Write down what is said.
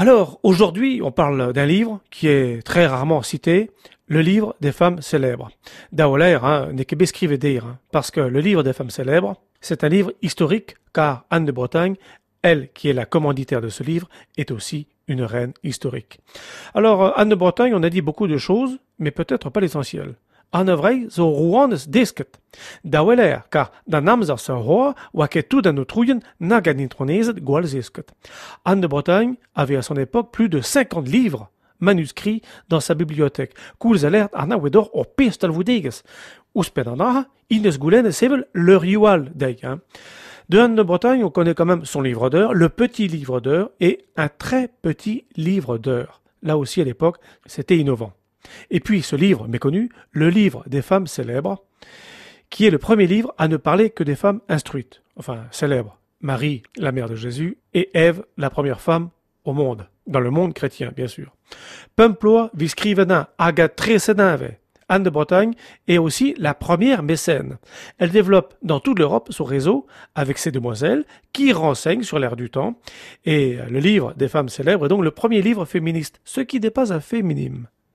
Alors, aujourd'hui, on parle d'un livre qui est très rarement cité, le livre des femmes célèbres. Daoler hein, n'est que dire, hein, parce que le livre des femmes célèbres, c'est un livre historique, car Anne de Bretagne, elle qui est la commanditaire de ce livre, est aussi une reine historique. Alors, euh, Anne de Bretagne, on a dit beaucoup de choses, mais peut-être pas l'essentiel. Anne vrei zo rouannes disket. Daweler, car dan amzer se roi, que tout dans nos trouillen na ganintronezet gwal zisket. Anne de Bretagne avait à son époque plus de 50 livres manuscrits dans sa bibliothèque. Cool alert arna wedor o pestal vudeges. Ouspen anaha, ines goulen sevel le riual dei, hein. De Anne de Bretagne, on connaît quand même son livre d'heures, le petit livre d'heures et un très petit livre d'heures. Là aussi, à l'époque, c'était innovant. Et puis ce livre méconnu, le livre des femmes célèbres, qui est le premier livre à ne parler que des femmes instruites, enfin célèbres. Marie, la mère de Jésus, et Ève, la première femme au monde, dans le monde chrétien, bien sûr. Pemploa viscrivena aga Anne de Bretagne est aussi la première mécène. Elle développe dans toute l'Europe son réseau avec ses demoiselles qui renseignent sur l'ère du temps. Et le livre des femmes célèbres est donc le premier livre féministe, ce qui n'est pas un féminisme.